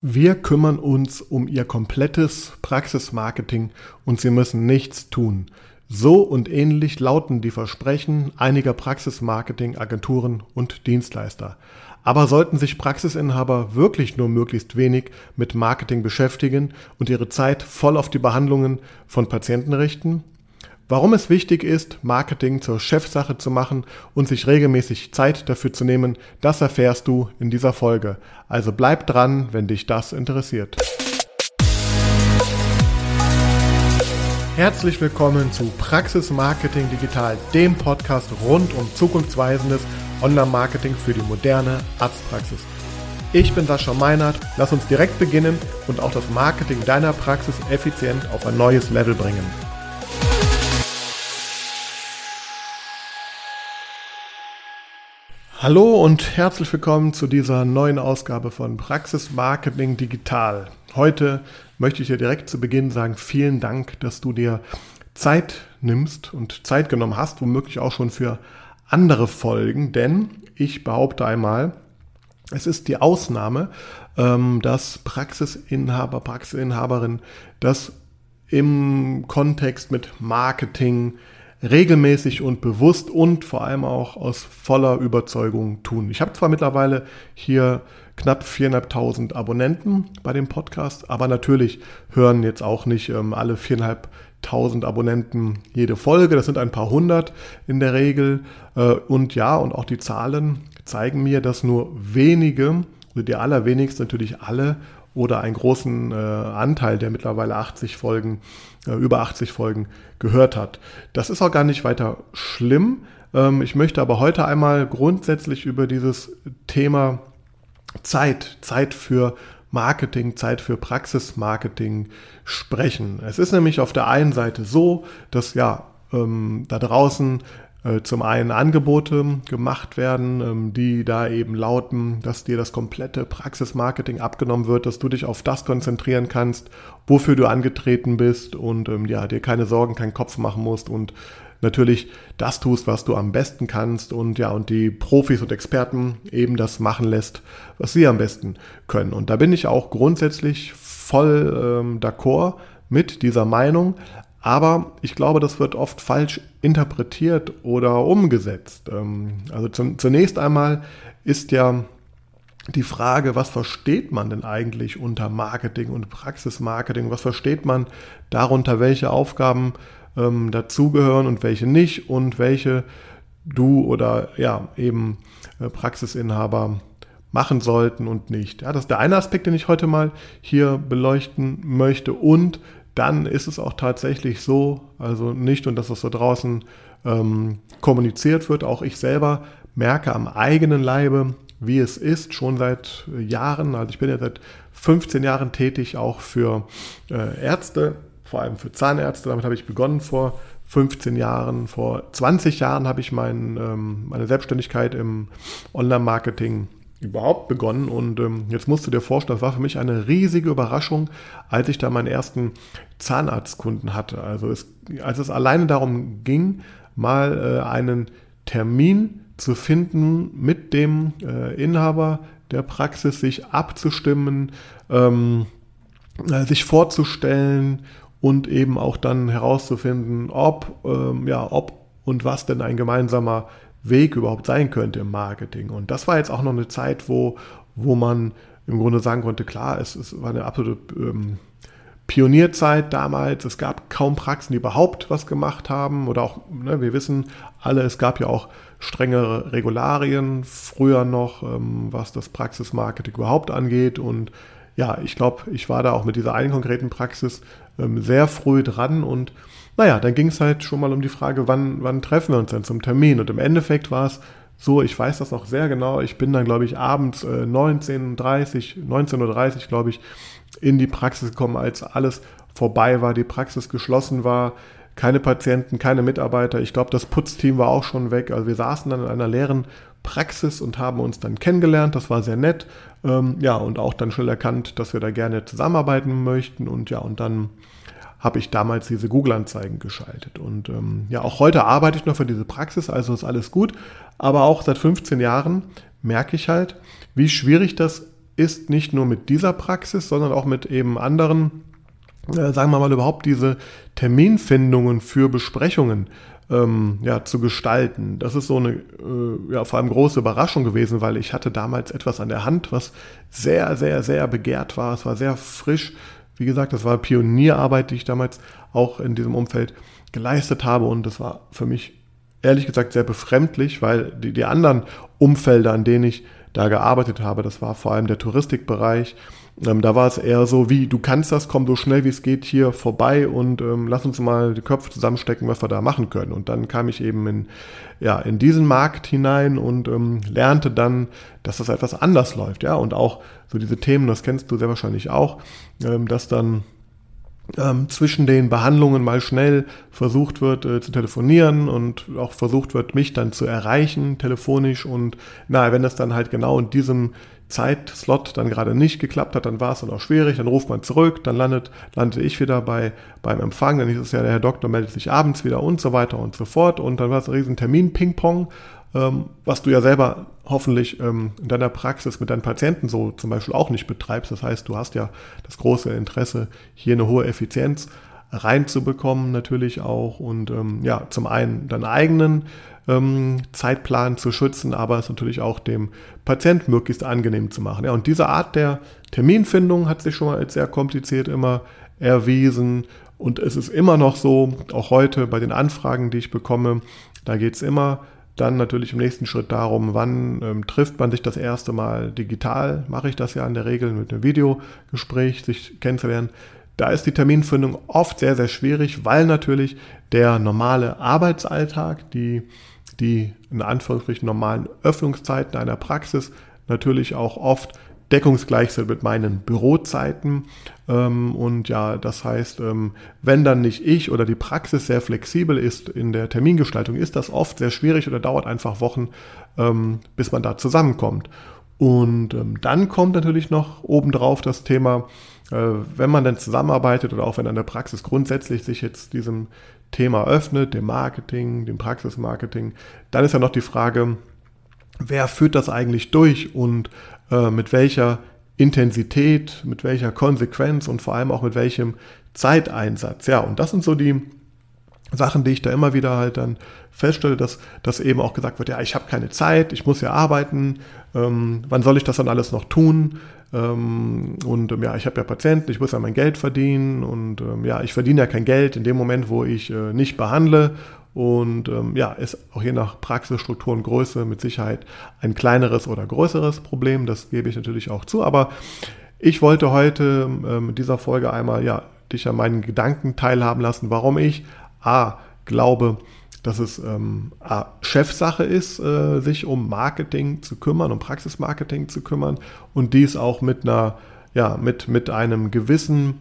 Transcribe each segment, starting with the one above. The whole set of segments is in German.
Wir kümmern uns um Ihr komplettes Praxismarketing und Sie müssen nichts tun. So und ähnlich lauten die Versprechen einiger Praxismarketing-Agenturen und Dienstleister. Aber sollten sich Praxisinhaber wirklich nur möglichst wenig mit Marketing beschäftigen und ihre Zeit voll auf die Behandlungen von Patienten richten? Warum es wichtig ist, Marketing zur Chefsache zu machen und sich regelmäßig Zeit dafür zu nehmen, das erfährst du in dieser Folge. Also bleib dran, wenn dich das interessiert. Herzlich willkommen zu Praxis Marketing Digital, dem Podcast rund um zukunftsweisendes Online-Marketing für die moderne Arztpraxis. Ich bin Sascha Meinert. Lass uns direkt beginnen und auch das Marketing deiner Praxis effizient auf ein neues Level bringen. Hallo und herzlich willkommen zu dieser neuen Ausgabe von Praxis Marketing Digital. Heute möchte ich dir direkt zu Beginn sagen, vielen Dank, dass du dir Zeit nimmst und Zeit genommen hast, womöglich auch schon für andere Folgen, denn ich behaupte einmal, es ist die Ausnahme, ähm, dass Praxisinhaber, Praxisinhaberin das im Kontext mit Marketing, regelmäßig und bewusst und vor allem auch aus voller Überzeugung tun. Ich habe zwar mittlerweile hier knapp 4.500 Abonnenten bei dem Podcast, aber natürlich hören jetzt auch nicht ähm, alle 4.500 Abonnenten jede Folge. Das sind ein paar hundert in der Regel. Äh, und ja, und auch die Zahlen zeigen mir, dass nur wenige, also die allerwenigsten natürlich alle oder einen großen äh, Anteil der mittlerweile 80 Folgen, über 80 Folgen gehört hat. Das ist auch gar nicht weiter schlimm. Ähm, ich möchte aber heute einmal grundsätzlich über dieses Thema Zeit, Zeit für Marketing, Zeit für Praxismarketing sprechen. Es ist nämlich auf der einen Seite so, dass ja ähm, da draußen äh, zum einen Angebote gemacht werden, ähm, die da eben lauten, dass dir das komplette Praxismarketing abgenommen wird, dass du dich auf das konzentrieren kannst, wofür du angetreten bist und ähm, ja, dir keine Sorgen, keinen Kopf machen musst und natürlich das tust, was du am besten kannst und ja, und die Profis und Experten eben das machen lässt, was sie am besten können. Und da bin ich auch grundsätzlich voll ähm, d'accord mit dieser Meinung. Aber ich glaube, das wird oft falsch interpretiert oder umgesetzt. Ähm, also zunächst einmal ist ja die Frage, was versteht man denn eigentlich unter Marketing und Praxismarketing? Was versteht man darunter, welche Aufgaben ähm, dazugehören und welche nicht und welche du oder ja eben äh, Praxisinhaber machen sollten und nicht. Ja, das ist der eine Aspekt, den ich heute mal hier beleuchten möchte. Und dann ist es auch tatsächlich so, also nicht und dass das da draußen ähm, kommuniziert wird, auch ich selber merke am eigenen Leibe, wie es ist, schon seit Jahren, also ich bin ja seit 15 Jahren tätig, auch für äh, Ärzte, vor allem für Zahnärzte, damit habe ich begonnen vor 15 Jahren, vor 20 Jahren habe ich mein, ähm, meine Selbstständigkeit im Online-Marketing überhaupt begonnen. Und ähm, jetzt musst du dir vorstellen, das war für mich eine riesige Überraschung, als ich da meinen ersten Zahnarztkunden hatte. Also es, als es alleine darum ging, mal äh, einen Termin zu finden mit dem äh, Inhaber der Praxis, sich abzustimmen, ähm, äh, sich vorzustellen und eben auch dann herauszufinden, ob, ähm, ja, ob und was denn ein gemeinsamer Weg überhaupt sein könnte im Marketing. Und das war jetzt auch noch eine Zeit, wo, wo man im Grunde sagen konnte, klar, es, es war eine absolute ähm, Pionierzeit damals. Es gab kaum Praxen, die überhaupt was gemacht haben. Oder auch, ne, wir wissen alle, es gab ja auch strengere Regularien früher noch, ähm, was das Praxismarketing überhaupt angeht. Und ja, ich glaube, ich war da auch mit dieser einen konkreten Praxis ähm, sehr früh dran und naja, dann ging es halt schon mal um die Frage, wann, wann treffen wir uns denn zum Termin? Und im Endeffekt war es so, ich weiß das noch sehr genau, ich bin dann, glaube ich, abends äh, 19.30 19.30 Uhr, glaube ich, in die Praxis gekommen, als alles vorbei war, die Praxis geschlossen war, keine Patienten, keine Mitarbeiter. Ich glaube, das Putzteam war auch schon weg. Also wir saßen dann in einer leeren Praxis und haben uns dann kennengelernt. Das war sehr nett. Ähm, ja, und auch dann schnell erkannt, dass wir da gerne zusammenarbeiten möchten. Und ja, und dann habe ich damals diese Google-Anzeigen geschaltet. Und ähm, ja, auch heute arbeite ich noch für diese Praxis, also ist alles gut. Aber auch seit 15 Jahren merke ich halt, wie schwierig das ist nicht nur mit dieser Praxis, sondern auch mit eben anderen, äh, sagen wir mal überhaupt diese Terminfindungen für Besprechungen ähm, ja, zu gestalten. Das ist so eine äh, ja, vor allem große Überraschung gewesen, weil ich hatte damals etwas an der Hand, was sehr, sehr, sehr begehrt war. Es war sehr frisch. Wie gesagt, das war Pionierarbeit, die ich damals auch in diesem Umfeld geleistet habe. Und das war für mich ehrlich gesagt sehr befremdlich, weil die, die anderen Umfelder, an denen ich da gearbeitet habe, das war vor allem der Touristikbereich, ähm, da war es eher so wie, du kannst das, komm so schnell wie es geht hier vorbei und ähm, lass uns mal die Köpfe zusammenstecken, was wir da machen können. Und dann kam ich eben in, ja, in diesen Markt hinein und ähm, lernte dann, dass das etwas anders läuft. Ja, und auch so diese Themen, das kennst du sehr wahrscheinlich auch, ähm, dass dann ähm, zwischen den Behandlungen mal schnell versucht wird äh, zu telefonieren und auch versucht wird, mich dann zu erreichen, telefonisch. Und na, wenn das dann halt genau in diesem Zeitslot dann gerade nicht geklappt hat, dann war es dann auch schwierig, dann ruft man zurück, dann landet, landete ich wieder bei, beim Empfang, dann hieß es ja, der Herr Doktor meldet sich abends wieder und so weiter und so fort. Und dann war es ein riesen Termin-Ping-Pong, ähm, was du ja selber hoffentlich ähm, in deiner Praxis mit deinen Patienten so zum Beispiel auch nicht betreibst. Das heißt, du hast ja das große Interesse, hier eine hohe Effizienz reinzubekommen natürlich auch und ähm, ja, zum einen deinen eigenen ähm, Zeitplan zu schützen, aber es natürlich auch dem Patient möglichst angenehm zu machen. Ja, und diese Art der Terminfindung hat sich schon mal als sehr kompliziert immer erwiesen und es ist immer noch so, auch heute bei den Anfragen, die ich bekomme, da geht es immer dann natürlich im nächsten Schritt darum, wann ähm, trifft man sich das erste Mal digital, mache ich das ja in der Regel mit einem Videogespräch, sich kennenzulernen. Da ist die Terminfindung oft sehr, sehr schwierig, weil natürlich der normale Arbeitsalltag, die, die in Anführungsstrichen normalen Öffnungszeiten einer Praxis natürlich auch oft deckungsgleich sind mit meinen Bürozeiten. Ähm, und ja, das heißt, ähm, wenn dann nicht ich oder die Praxis sehr flexibel ist in der Termingestaltung, ist das oft sehr schwierig oder dauert einfach Wochen, ähm, bis man da zusammenkommt. Und dann kommt natürlich noch obendrauf das Thema, äh, wenn man dann zusammenarbeitet oder auch wenn eine Praxis grundsätzlich sich jetzt diesem Thema öffnet, dem Marketing, dem Praxismarketing, dann ist ja noch die Frage, wer führt das eigentlich durch und äh, mit welcher Intensität, mit welcher Konsequenz und vor allem auch mit welchem Zeiteinsatz. Ja, und das sind so die Sachen, die ich da immer wieder halt dann feststelle, dass, dass eben auch gesagt wird, ja, ich habe keine Zeit, ich muss ja arbeiten, ähm, wann soll ich das dann alles noch tun? Ähm, und ähm, ja, ich habe ja Patienten, ich muss ja mein Geld verdienen und ähm, ja, ich verdiene ja kein Geld in dem Moment, wo ich äh, nicht behandle und ja, ist auch je nach Praxisstruktur und Größe mit Sicherheit ein kleineres oder größeres Problem. Das gebe ich natürlich auch zu. Aber ich wollte heute mit dieser Folge einmal ja, dich an meinen Gedanken teilhaben lassen, warum ich A glaube, dass es ähm, Chefsache ist, äh, sich um Marketing zu kümmern, um Praxismarketing zu kümmern und dies auch mit einer, ja, mit, mit einem gewissen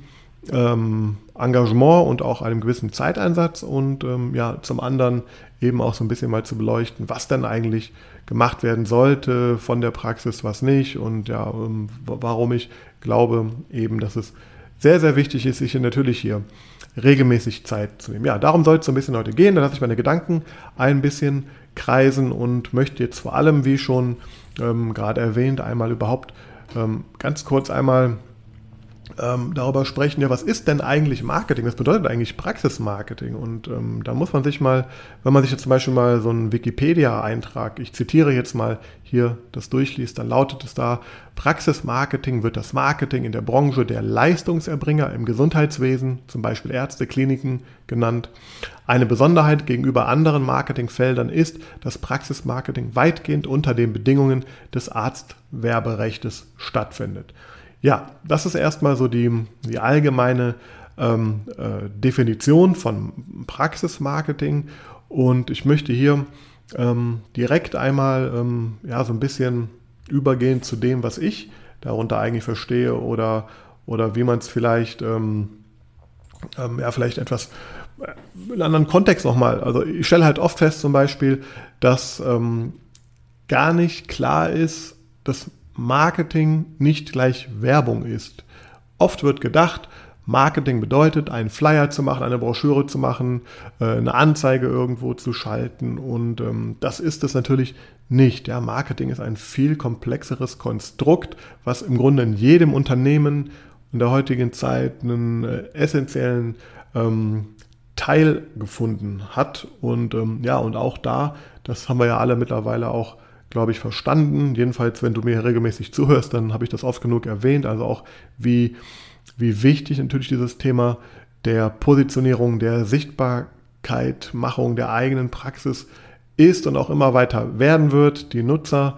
ähm, Engagement und auch einem gewissen Zeiteinsatz und ähm, ja, zum anderen eben auch so ein bisschen mal zu beleuchten, was denn eigentlich gemacht werden sollte von der Praxis, was nicht und ja, ähm, warum ich glaube eben, dass es sehr, sehr wichtig ist, sich natürlich hier regelmäßig Zeit zu nehmen. Ja, darum soll es so ein bisschen heute gehen. Da lasse ich meine Gedanken ein bisschen kreisen und möchte jetzt vor allem, wie schon ähm, gerade erwähnt, einmal überhaupt ähm, ganz kurz einmal ähm, darüber sprechen, ja, was ist denn eigentlich Marketing? Was bedeutet eigentlich Praxismarketing? Und ähm, da muss man sich mal, wenn man sich jetzt zum Beispiel mal so einen Wikipedia-Eintrag, ich zitiere jetzt mal hier das durchliest, dann lautet es da, Praxismarketing wird das Marketing in der Branche der Leistungserbringer im Gesundheitswesen, zum Beispiel Ärzte, Kliniken genannt. Eine Besonderheit gegenüber anderen Marketingfeldern ist, dass Praxismarketing weitgehend unter den Bedingungen des Arztwerberechtes stattfindet. Ja, das ist erstmal so die, die allgemeine ähm, äh, Definition von Praxismarketing. Und ich möchte hier ähm, direkt einmal ähm, ja, so ein bisschen übergehen zu dem, was ich darunter eigentlich verstehe oder, oder wie man es vielleicht, ähm, ähm, ja, vielleicht etwas äh, in einem anderen Kontext nochmal. Also ich stelle halt oft fest zum Beispiel, dass ähm, gar nicht klar ist, dass Marketing nicht gleich Werbung ist. Oft wird gedacht, Marketing bedeutet, einen Flyer zu machen, eine Broschüre zu machen, äh, eine Anzeige irgendwo zu schalten. Und ähm, das ist es natürlich nicht. Ja, Marketing ist ein viel komplexeres Konstrukt, was im Grunde in jedem Unternehmen in der heutigen Zeit einen äh, essentiellen ähm, Teil gefunden hat. Und ähm, ja, und auch da, das haben wir ja alle mittlerweile auch, glaube ich, verstanden. Jedenfalls, wenn du mir regelmäßig zuhörst, dann habe ich das oft genug erwähnt. Also auch, wie, wie wichtig natürlich dieses Thema der Positionierung, der Sichtbarkeit, Machung der eigenen Praxis ist und auch immer weiter werden wird. Die Nutzer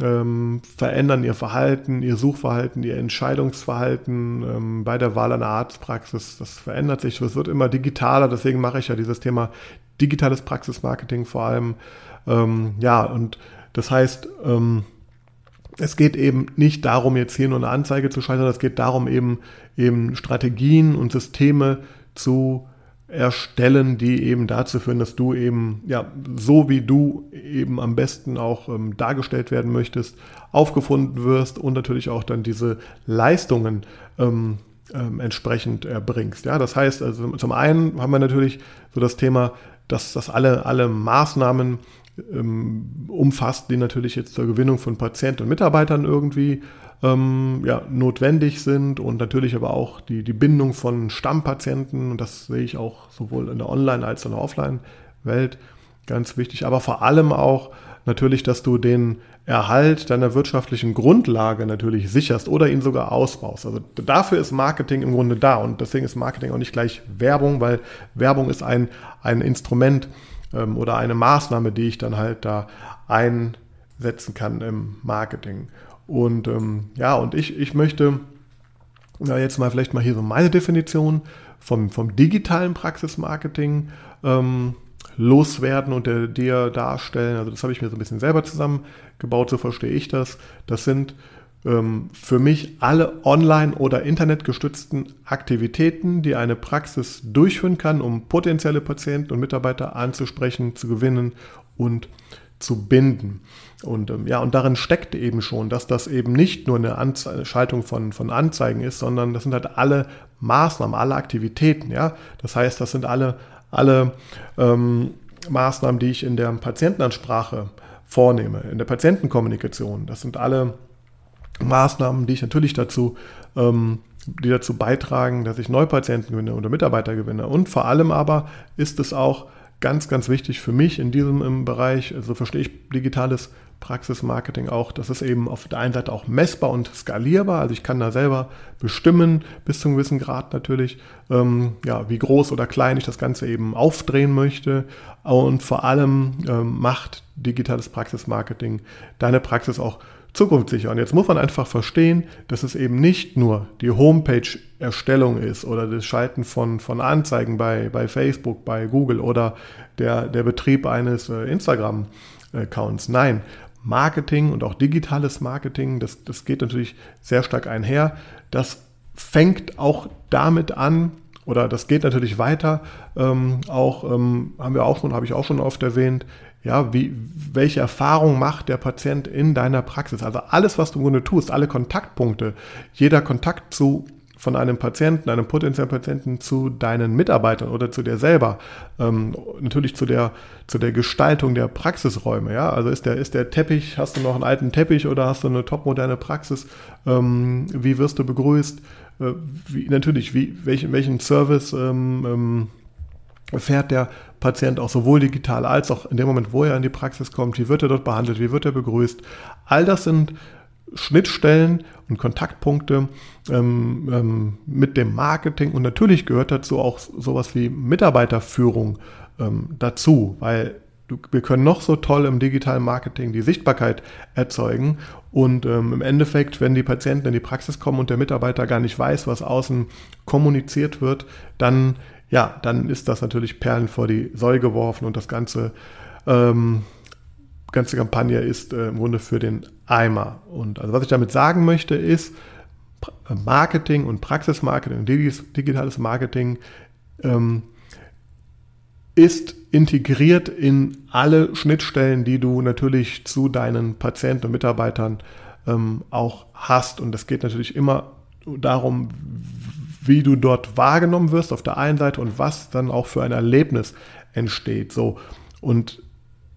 ähm, verändern ihr Verhalten, ihr Suchverhalten, ihr Entscheidungsverhalten ähm, bei der Wahl einer Arztpraxis. Das verändert sich, es wird immer digitaler. Deswegen mache ich ja dieses Thema digitales Praxismarketing vor allem. Ähm, ja, und das heißt, ähm, es geht eben nicht darum, jetzt hier nur eine Anzeige zu schalten, sondern es geht darum, eben, eben Strategien und Systeme zu erstellen, die eben dazu führen, dass du eben, ja, so wie du eben am besten auch ähm, dargestellt werden möchtest, aufgefunden wirst und natürlich auch dann diese Leistungen ähm, ähm, entsprechend erbringst. Ja, das heißt, also zum einen haben wir natürlich so das Thema, dass, dass alle, alle Maßnahmen ähm, umfasst, die natürlich jetzt zur Gewinnung von Patienten und Mitarbeitern irgendwie ähm, ja, notwendig sind und natürlich aber auch die, die Bindung von Stammpatienten. Und das sehe ich auch sowohl in der Online- als auch in der Offline-Welt ganz wichtig, aber vor allem auch natürlich, dass du den Erhalt deiner wirtschaftlichen Grundlage natürlich sicherst oder ihn sogar ausbaust. Also dafür ist Marketing im Grunde da. Und deswegen ist Marketing auch nicht gleich Werbung, weil Werbung ist ein, ein Instrument ähm, oder eine Maßnahme, die ich dann halt da einsetzen kann im Marketing. Und ähm, ja, und ich, ich möchte ja, jetzt mal vielleicht mal hier so meine Definition vom, vom digitalen Praxismarketing ähm, loswerden und der, dir darstellen. Also das habe ich mir so ein bisschen selber zusammengebaut, so verstehe ich das. Das sind für mich alle online- oder internetgestützten Aktivitäten, die eine Praxis durchführen kann, um potenzielle Patienten und Mitarbeiter anzusprechen, zu gewinnen und zu binden. Und ähm, ja, und darin steckt eben schon, dass das eben nicht nur eine Anze Schaltung von, von Anzeigen ist, sondern das sind halt alle Maßnahmen, alle Aktivitäten, ja. Das heißt, das sind alle, alle ähm, Maßnahmen, die ich in der Patientenansprache vornehme, in der Patientenkommunikation. Das sind alle Maßnahmen, die ich natürlich dazu, ähm, die dazu beitragen, dass ich Neupatienten gewinne oder Mitarbeiter gewinne. Und vor allem aber ist es auch ganz, ganz wichtig für mich in diesem Bereich, also verstehe ich digitales Praxismarketing auch, das ist eben auf der einen Seite auch messbar und skalierbar, also ich kann da selber bestimmen, bis zu einem gewissen Grad natürlich, ähm, ja, wie groß oder klein ich das Ganze eben aufdrehen möchte und vor allem ähm, macht digitales Praxismarketing deine Praxis auch zukunftssicher. Und jetzt muss man einfach verstehen, dass es eben nicht nur die Homepage-Erstellung ist oder das Schalten von, von Anzeigen bei, bei Facebook, bei Google oder der, der Betrieb eines äh, Instagram-Accounts. Nein, Marketing und auch digitales Marketing, das, das geht natürlich sehr stark einher. Das fängt auch damit an, oder das geht natürlich weiter, ähm, auch ähm, haben wir auch schon, habe ich auch schon oft erwähnt, ja, wie, welche Erfahrung macht der Patient in deiner Praxis? Also alles, was du im Grunde tust, alle Kontaktpunkte, jeder Kontakt zu von einem Patienten, einem potenziellen Patienten zu deinen Mitarbeitern oder zu dir selber, ähm, natürlich zu der, zu der Gestaltung der Praxisräume. Ja? Also ist der, ist der Teppich, hast du noch einen alten Teppich oder hast du eine topmoderne Praxis? Ähm, wie wirst du begrüßt? Äh, wie, natürlich, wie, welchen, welchen Service ähm, ähm erfährt der Patient auch sowohl digital als auch in dem Moment, wo er in die Praxis kommt, wie wird er dort behandelt, wie wird er begrüßt. All das sind Schnittstellen und Kontaktpunkte ähm, ähm, mit dem Marketing. Und natürlich gehört dazu auch sowas wie Mitarbeiterführung ähm, dazu, weil wir können noch so toll im digitalen Marketing die Sichtbarkeit erzeugen und ähm, im Endeffekt, wenn die Patienten in die Praxis kommen und der Mitarbeiter gar nicht weiß, was außen kommuniziert wird, dann ja, dann ist das natürlich Perlen vor die Säule geworfen und das ganze, ähm, ganze Kampagne ist äh, im Grunde für den Eimer. Und also was ich damit sagen möchte ist, Marketing und Praxismarketing und digitales Marketing ähm, ist integriert in alle Schnittstellen, die du natürlich zu deinen Patienten und Mitarbeitern ähm, auch hast. Und es geht natürlich immer darum, wie du dort wahrgenommen wirst auf der einen Seite und was dann auch für ein Erlebnis entsteht. So. Und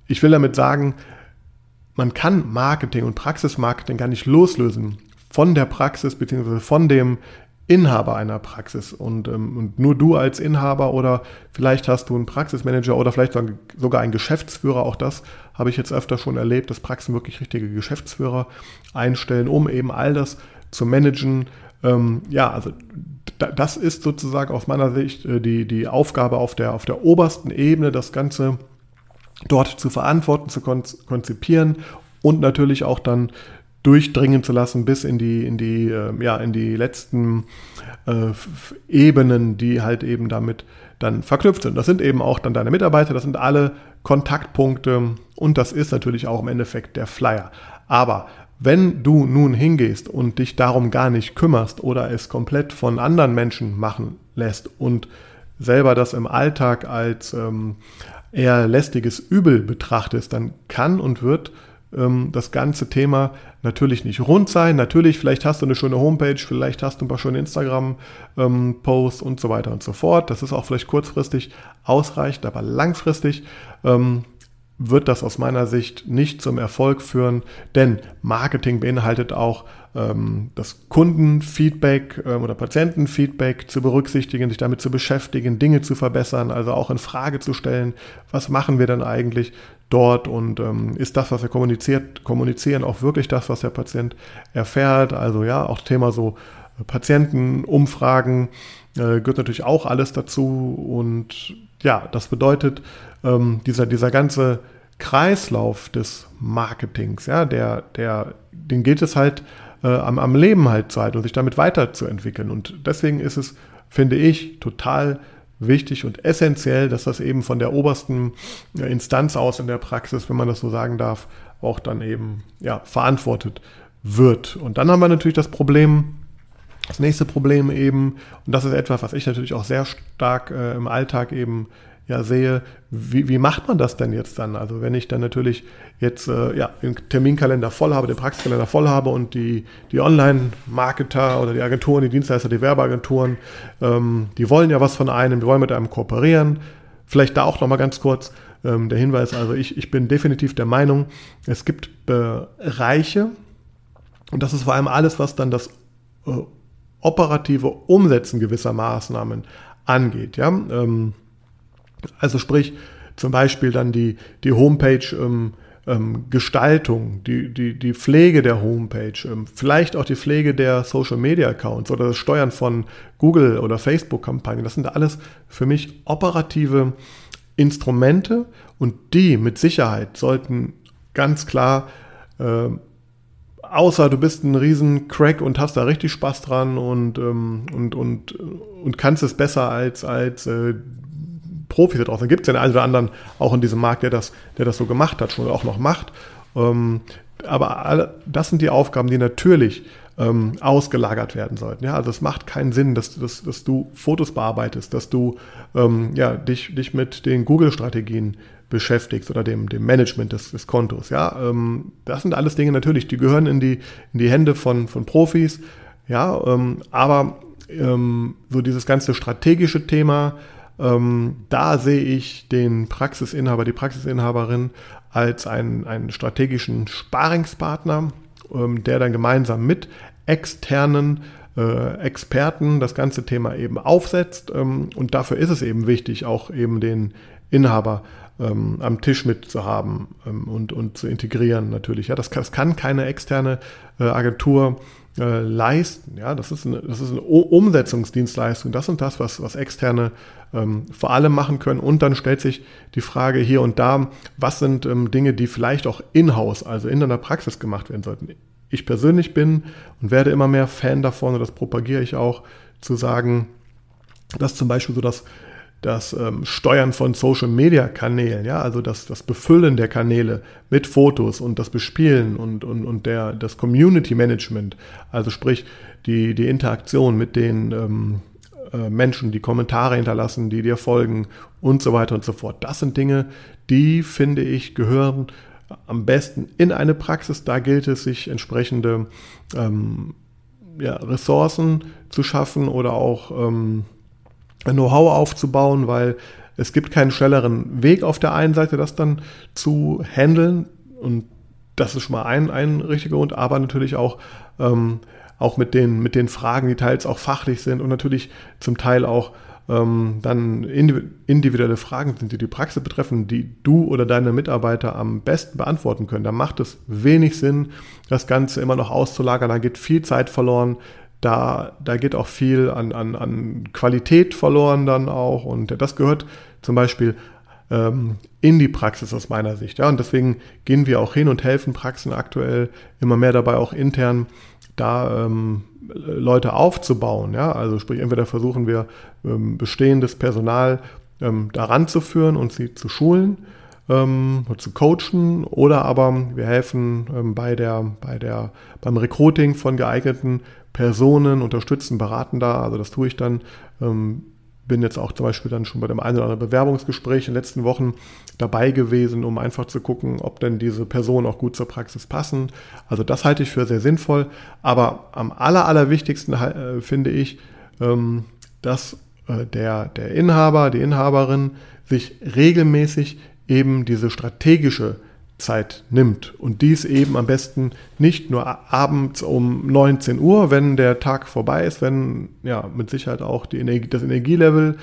ich will damit sagen, man kann Marketing und Praxismarketing gar nicht loslösen von der Praxis beziehungsweise von dem Inhaber einer Praxis und, ähm, und, nur du als Inhaber oder vielleicht hast du einen Praxismanager oder vielleicht sogar einen Geschäftsführer, auch das habe ich jetzt öfter schon erlebt, dass Praxen wirklich richtige Geschäftsführer einstellen, um eben all das zu managen. Ähm, ja, also das ist sozusagen aus meiner Sicht äh, die, die Aufgabe auf der, auf der obersten Ebene, das Ganze dort zu verantworten, zu konzipieren und natürlich auch dann durchdringen zu lassen bis in die, in die, äh, ja, in die letzten äh, Ebenen, die halt eben damit dann verknüpft sind. Das sind eben auch dann deine Mitarbeiter, das sind alle Kontaktpunkte und das ist natürlich auch im Endeffekt der Flyer. Aber wenn du nun hingehst und dich darum gar nicht kümmerst oder es komplett von anderen Menschen machen lässt und selber das im Alltag als ähm, eher lästiges Übel betrachtest, dann kann und wird ähm, das ganze Thema natürlich nicht rund sein. Natürlich, vielleicht hast du eine schöne Homepage, vielleicht hast du ein paar schöne Instagram-Posts ähm, und so weiter und so fort. Das ist auch vielleicht kurzfristig ausreichend, aber langfristig ähm, wird das aus meiner Sicht nicht zum Erfolg führen, denn Marketing beinhaltet auch das Kundenfeedback ähm, oder Patientenfeedback zu berücksichtigen, sich damit zu beschäftigen, Dinge zu verbessern, also auch in Frage zu stellen, was machen wir denn eigentlich dort und ähm, ist das, was wir kommuniziert, kommunizieren, auch wirklich das, was der Patient erfährt. Also ja, auch Thema so Patientenumfragen äh, gehört natürlich auch alles dazu und ja, das bedeutet, ähm, dieser, dieser ganze Kreislauf des Marketings, ja, der, der, den gilt es halt äh, am, am Leben halt zu halten und sich damit weiterzuentwickeln. Und deswegen ist es, finde ich, total wichtig und essentiell, dass das eben von der obersten äh, Instanz aus in der Praxis, wenn man das so sagen darf, auch dann eben ja, verantwortet wird. Und dann haben wir natürlich das Problem, das nächste Problem eben, und das ist etwas, was ich natürlich auch sehr stark äh, im Alltag eben ja sehe, wie, wie macht man das denn jetzt dann? Also wenn ich dann natürlich jetzt äh, ja, den Terminkalender voll habe, den Praxiskalender voll habe und die, die Online-Marketer oder die Agenturen, die Dienstleister, die Werbeagenturen, ähm, die wollen ja was von einem, die wollen mit einem kooperieren. Vielleicht da auch nochmal ganz kurz ähm, der Hinweis, also ich, ich bin definitiv der Meinung, es gibt Bereiche, und das ist vor allem alles, was dann das äh, operative Umsetzen gewisser Maßnahmen angeht. Ja? Ähm, also sprich zum Beispiel dann die, die Homepage ähm, ähm, Gestaltung, die, die, die Pflege der Homepage, ähm, vielleicht auch die Pflege der Social Media Accounts oder das Steuern von Google oder Facebook-Kampagnen. Das sind alles für mich operative Instrumente und die mit Sicherheit sollten ganz klar äh, außer du bist ein riesen Crack und hast da richtig Spaß dran und, ähm, und, und, und kannst es besser als, als äh, Profis da draußen. Gibt es den einen oder anderen auch in diesem Markt, der das, der das so gemacht hat, schon auch noch macht. Ähm, aber alle, das sind die Aufgaben, die natürlich ähm, ausgelagert werden sollten. Ja, also es macht keinen Sinn, dass, dass, dass du Fotos bearbeitest, dass du ähm, ja, dich, dich mit den Google-Strategien beschäftigst oder dem, dem Management des, des Kontos. Ja, ähm, das sind alles Dinge natürlich, die gehören in die, in die Hände von, von Profis. Ja, ähm, aber ähm, so dieses ganze strategische Thema, ähm, da sehe ich den Praxisinhaber, die Praxisinhaberin als einen, einen strategischen Sparingspartner, ähm, der dann gemeinsam mit externen äh, Experten das ganze Thema eben aufsetzt. Ähm, und dafür ist es eben wichtig, auch eben den Inhaber ähm, am Tisch mit zu ähm, und, und zu integrieren natürlich. Ja, das, kann, das kann keine externe äh, Agentur äh, leisten. Ja, das ist eine, das ist eine Umsetzungsdienstleistung. Das sind das, was, was externe ähm, vor allem machen können. Und dann stellt sich die Frage hier und da, was sind ähm, Dinge, die vielleicht auch in-house, also in einer Praxis gemacht werden sollten. Ich persönlich bin und werde immer mehr Fan davon, und das propagiere ich auch, zu sagen, dass zum Beispiel so das das ähm, Steuern von Social Media Kanälen, ja, also das, das Befüllen der Kanäle mit Fotos und das Bespielen und, und, und der, das Community Management, also sprich die, die Interaktion mit den ähm, äh, Menschen, die Kommentare hinterlassen, die dir folgen und so weiter und so fort. Das sind Dinge, die, finde ich, gehören am besten in eine Praxis. Da gilt es, sich entsprechende ähm, ja, Ressourcen zu schaffen oder auch ähm, Know-how aufzubauen, weil es gibt keinen schnelleren Weg auf der einen Seite, das dann zu handeln und das ist schon mal ein, ein richtiger Grund, aber natürlich auch, ähm, auch mit den, mit den Fragen, die teils auch fachlich sind und natürlich zum Teil auch ähm, dann individuelle Fragen sind, die die Praxis betreffen, die du oder deine Mitarbeiter am besten beantworten können. Da macht es wenig Sinn, das Ganze immer noch auszulagern. Da geht viel Zeit verloren. Da, da geht auch viel an, an, an Qualität verloren dann auch. Und das gehört zum Beispiel ähm, in die Praxis aus meiner Sicht. Ja, und deswegen gehen wir auch hin und helfen Praxen aktuell immer mehr dabei, auch intern da ähm, Leute aufzubauen. Ja? Also sprich, entweder versuchen wir ähm, bestehendes Personal ähm, daran zu führen und sie zu schulen, ähm, zu coachen, oder aber wir helfen ähm, bei der, bei der, beim Recruiting von geeigneten Personen, unterstützen, beraten da. Also das tue ich dann ähm, bin jetzt auch zum Beispiel dann schon bei dem einen oder anderen Bewerbungsgespräch in den letzten Wochen dabei gewesen, um einfach zu gucken, ob denn diese Personen auch gut zur Praxis passen. Also das halte ich für sehr sinnvoll. Aber am aller, allerwichtigsten äh, finde ich, ähm, dass äh, der, der Inhaber, die Inhaberin sich regelmäßig eben diese strategische Zeit nimmt. Und dies eben am besten nicht nur abends um 19 Uhr, wenn der Tag vorbei ist, wenn ja mit Sicherheit auch die Energie, das Energielevel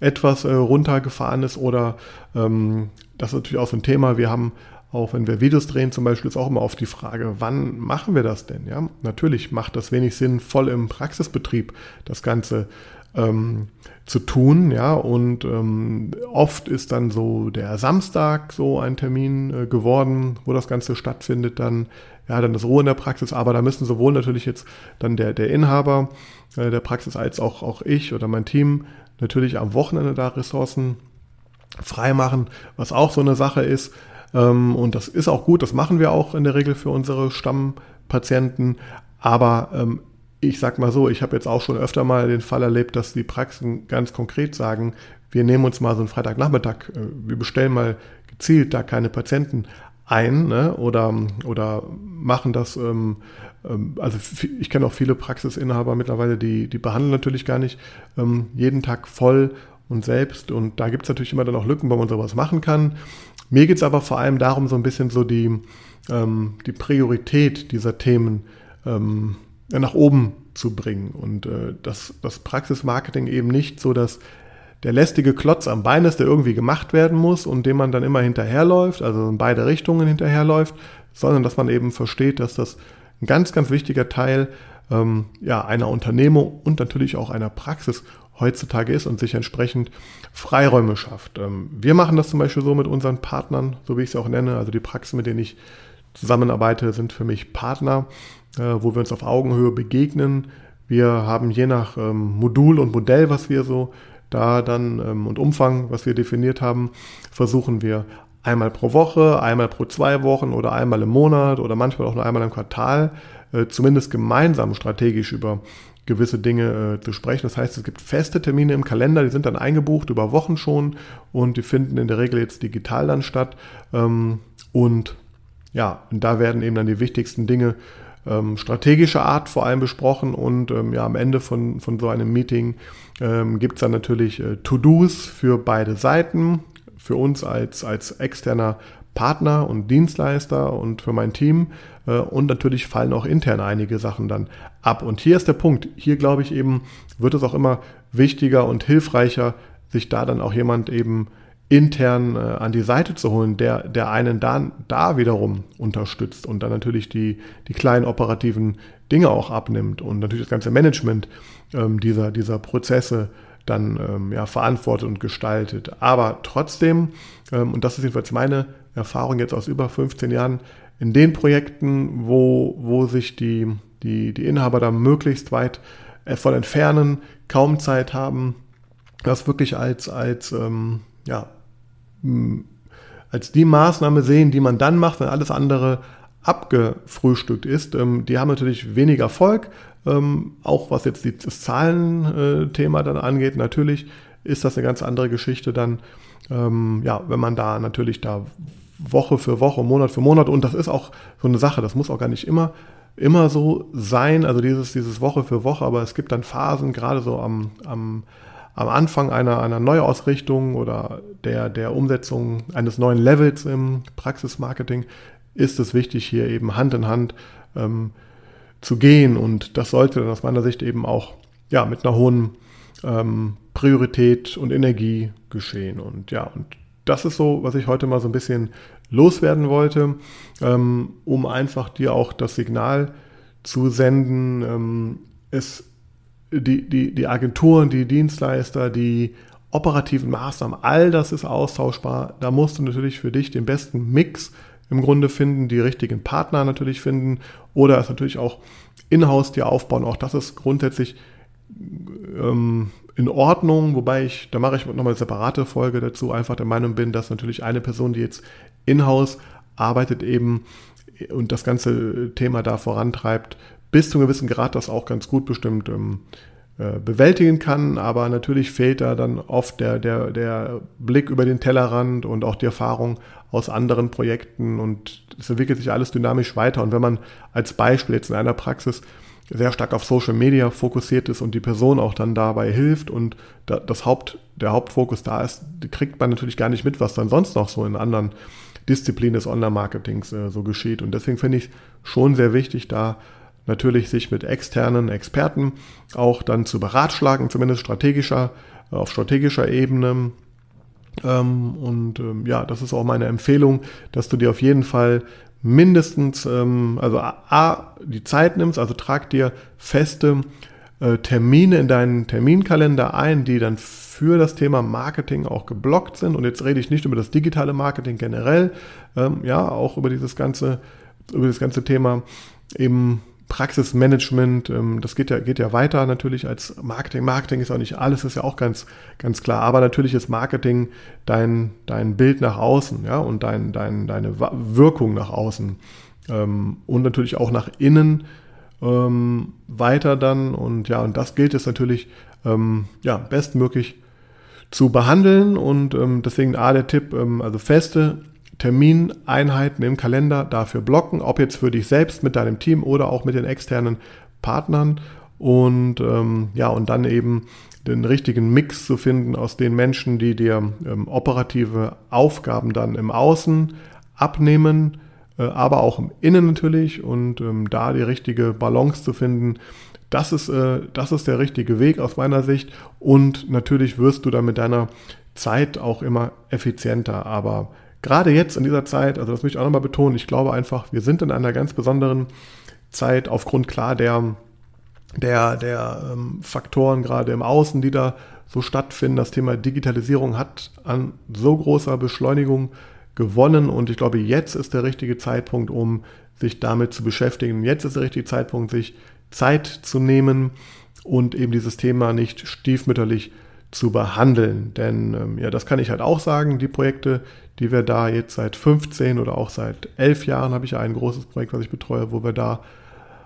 etwas äh, runtergefahren ist oder ähm, das ist natürlich auch so ein Thema. Wir haben auch wenn wir Videos drehen zum Beispiel, ist auch immer oft die Frage, wann machen wir das denn? Ja, natürlich macht das wenig Sinn, voll im Praxisbetrieb das Ganze ähm, zu tun, ja, und ähm, oft ist dann so der Samstag so ein Termin äh, geworden, wo das Ganze stattfindet, dann, ja, dann das Ruhe in der Praxis, aber da müssen sowohl natürlich jetzt dann der, der Inhaber äh, der Praxis als auch, auch ich oder mein Team natürlich am Wochenende da Ressourcen freimachen, was auch so eine Sache ist, ähm, und das ist auch gut, das machen wir auch in der Regel für unsere Stammpatienten, aber ähm, ich sag mal so, ich habe jetzt auch schon öfter mal den Fall erlebt, dass die Praxen ganz konkret sagen, wir nehmen uns mal so einen Freitagnachmittag, äh, wir bestellen mal gezielt da keine Patienten ein ne? oder, oder machen das, ähm, ähm, also ich kenne auch viele Praxisinhaber mittlerweile, die, die behandeln natürlich gar nicht ähm, jeden Tag voll und selbst und da gibt es natürlich immer dann auch Lücken, wo man sowas machen kann. Mir geht es aber vor allem darum, so ein bisschen so die, ähm, die Priorität dieser Themen ähm, nach oben zu bringen. Und äh, das, das Praxismarketing eben nicht so, dass der lästige Klotz am Bein ist, der irgendwie gemacht werden muss und dem man dann immer hinterherläuft, also in beide Richtungen hinterherläuft, sondern dass man eben versteht, dass das ein ganz, ganz wichtiger Teil ähm, ja, einer Unternehmung und natürlich auch einer Praxis heutzutage ist und sich entsprechend Freiräume schafft. Ähm, wir machen das zum Beispiel so mit unseren Partnern, so wie ich es auch nenne, also die Praxen, mit denen ich zusammenarbeite, sind für mich Partner äh, wo wir uns auf Augenhöhe begegnen. Wir haben je nach ähm, Modul und Modell, was wir so da dann ähm, und Umfang, was wir definiert haben, versuchen wir einmal pro Woche, einmal pro zwei Wochen oder einmal im Monat oder manchmal auch nur einmal im Quartal äh, zumindest gemeinsam strategisch über gewisse Dinge äh, zu sprechen. Das heißt, es gibt feste Termine im Kalender, die sind dann eingebucht über Wochen schon und die finden in der Regel jetzt digital dann statt. Ähm, und ja, und da werden eben dann die wichtigsten Dinge ähm, strategischer Art vor allem besprochen und ähm, ja, am Ende von, von so einem Meeting ähm, gibt es dann natürlich äh, To-Dos für beide Seiten, für uns als, als externer Partner und Dienstleister und für mein Team äh, und natürlich fallen auch intern einige Sachen dann ab. Und hier ist der Punkt, hier glaube ich eben, wird es auch immer wichtiger und hilfreicher, sich da dann auch jemand eben intern äh, an die Seite zu holen, der, der einen dann da wiederum unterstützt und dann natürlich die, die kleinen operativen Dinge auch abnimmt und natürlich das ganze Management ähm, dieser, dieser Prozesse dann ähm, ja, verantwortet und gestaltet. Aber trotzdem, ähm, und das ist jedenfalls meine Erfahrung jetzt aus über 15 Jahren, in den Projekten, wo, wo sich die, die, die Inhaber da möglichst weit äh, von entfernen, kaum Zeit haben, das wirklich als, als ähm, ja, als die Maßnahme sehen, die man dann macht, wenn alles andere abgefrühstückt ist. Ähm, die haben natürlich weniger Erfolg, ähm, auch was jetzt das Zahlenthema dann angeht. Natürlich ist das eine ganz andere Geschichte dann, ähm, ja, wenn man da natürlich da Woche für Woche, Monat für Monat und das ist auch so eine Sache, das muss auch gar nicht immer immer so sein, also dieses, dieses Woche für Woche, aber es gibt dann Phasen, gerade so am, am am Anfang einer, einer Neuausrichtung oder der, der Umsetzung eines neuen Levels im Praxismarketing, ist es wichtig, hier eben Hand in Hand ähm, zu gehen. Und das sollte dann aus meiner Sicht eben auch ja, mit einer hohen ähm, Priorität und Energie geschehen. Und ja, und das ist so, was ich heute mal so ein bisschen loswerden wollte, ähm, um einfach dir auch das Signal zu senden. Ähm, es, die, die, die Agenturen, die Dienstleister, die operativen Maßnahmen, all das ist austauschbar. Da musst du natürlich für dich den besten Mix im Grunde finden, die richtigen Partner natürlich finden oder es natürlich auch in-house dir aufbauen. Auch das ist grundsätzlich ähm, in Ordnung, wobei ich, da mache ich nochmal eine separate Folge dazu, einfach der Meinung bin, dass natürlich eine Person, die jetzt in-house arbeitet eben und das ganze Thema da vorantreibt, bis zu einem gewissen Grad das auch ganz gut bestimmt ähm, äh, bewältigen kann, aber natürlich fehlt da dann oft der, der, der Blick über den Tellerrand und auch die Erfahrung aus anderen Projekten und es entwickelt sich alles dynamisch weiter. Und wenn man als Beispiel jetzt in einer Praxis sehr stark auf Social Media fokussiert ist und die Person auch dann dabei hilft und das Haupt, der Hauptfokus da ist, kriegt man natürlich gar nicht mit, was dann sonst noch so in anderen Disziplinen des Online-Marketings äh, so geschieht. Und deswegen finde ich schon sehr wichtig, da natürlich sich mit externen Experten auch dann zu beratschlagen, zumindest strategischer, äh, auf strategischer Ebene. Ähm, und ähm, ja, das ist auch meine Empfehlung, dass du dir auf jeden Fall mindestens, ähm, also A, die Zeit nimmst, also trag dir feste äh, Termine in deinen Terminkalender ein, die dann für das Thema Marketing auch geblockt sind. Und jetzt rede ich nicht über das digitale Marketing generell, ja, auch über dieses ganze, über das ganze Thema eben Praxismanagement, ähm, das geht ja, geht ja weiter natürlich als Marketing. Marketing ist auch nicht alles, ist ja auch ganz, ganz klar. Aber natürlich ist Marketing dein, dein Bild nach außen, ja, und dein, dein, deine Wirkung nach außen. Ähm, und natürlich auch nach innen ähm, weiter dann. Und ja, und das gilt es natürlich, ja, bestmöglich zu behandeln. Und deswegen A, der Tipp, also feste Termineinheiten im Kalender dafür blocken, ob jetzt für dich selbst mit deinem Team oder auch mit den externen Partnern. Und ähm, ja, und dann eben den richtigen Mix zu finden aus den Menschen, die dir ähm, operative Aufgaben dann im Außen abnehmen, äh, aber auch im Innen natürlich und ähm, da die richtige Balance zu finden. Das ist, äh, das ist der richtige Weg aus meiner Sicht. Und natürlich wirst du dann mit deiner Zeit auch immer effizienter, aber gerade jetzt in dieser Zeit, also das möchte ich auch nochmal betonen, ich glaube einfach, wir sind in einer ganz besonderen Zeit aufgrund klar der, der, der ähm, Faktoren gerade im Außen, die da so stattfinden. Das Thema Digitalisierung hat an so großer Beschleunigung gewonnen und ich glaube, jetzt ist der richtige Zeitpunkt, um sich damit zu beschäftigen. Jetzt ist der richtige Zeitpunkt, sich Zeit zu nehmen und eben dieses Thema nicht stiefmütterlich zu behandeln. Denn ähm, ja, das kann ich halt auch sagen, die Projekte, die wir da jetzt seit 15 oder auch seit 11 Jahren habe ich ja ein großes Projekt, was ich betreue, wo wir da,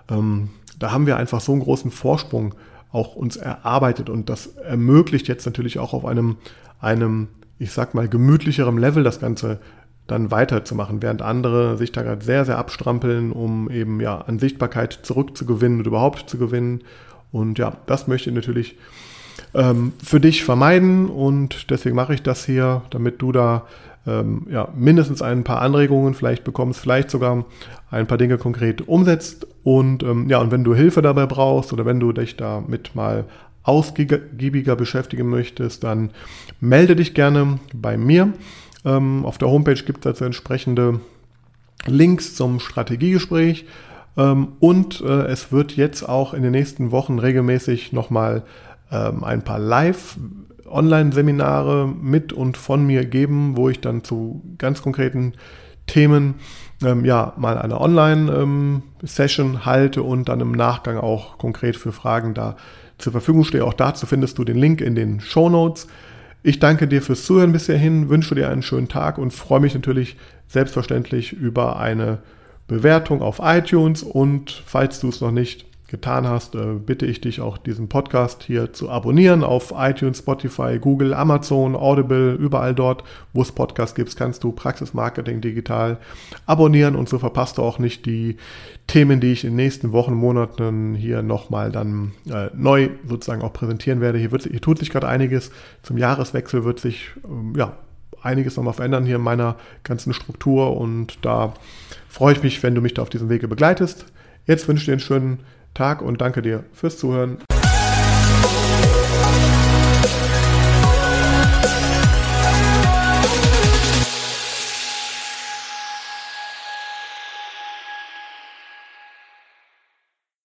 ähm, da haben wir einfach so einen großen Vorsprung auch uns erarbeitet und das ermöglicht jetzt natürlich auch auf einem, einem, ich sag mal, gemütlicherem Level das Ganze dann weiterzumachen, während andere sich da gerade sehr, sehr abstrampeln, um eben ja an Sichtbarkeit zurückzugewinnen und überhaupt zu gewinnen. Und ja, das möchte ich natürlich ähm, für dich vermeiden und deswegen mache ich das hier, damit du da ähm, ja, mindestens ein paar Anregungen vielleicht bekommst, vielleicht sogar ein paar Dinge konkret umsetzt und ähm, ja, und wenn du Hilfe dabei brauchst oder wenn du dich damit mal ausgiebiger beschäftigen möchtest, dann melde dich gerne bei mir. Ähm, auf der Homepage gibt es dazu entsprechende Links zum Strategiegespräch. Ähm, und äh, es wird jetzt auch in den nächsten Wochen regelmäßig nochmal ähm, ein paar Live- Online-Seminare mit und von mir geben, wo ich dann zu ganz konkreten Themen ähm, ja mal eine Online-Session ähm, halte und dann im Nachgang auch konkret für Fragen da zur Verfügung stehe. Auch dazu findest du den Link in den Show Notes. Ich danke dir fürs Zuhören bisher hin, wünsche dir einen schönen Tag und freue mich natürlich selbstverständlich über eine Bewertung auf iTunes und falls du es noch nicht getan hast, äh, bitte ich dich auch diesen Podcast hier zu abonnieren auf iTunes, Spotify, Google, Amazon, Audible, überall dort, wo es Podcasts gibt, kannst du Praxis Marketing digital abonnieren und so verpasst du auch nicht die Themen, die ich in den nächsten Wochen, Monaten hier nochmal dann äh, neu sozusagen auch präsentieren werde. Hier, wird, hier tut sich gerade einiges. Zum Jahreswechsel wird sich ähm, ja einiges nochmal verändern hier in meiner ganzen Struktur und da freue ich mich, wenn du mich da auf diesem Wege begleitest. Jetzt wünsche ich dir einen schönen Tag und danke dir fürs Zuhören.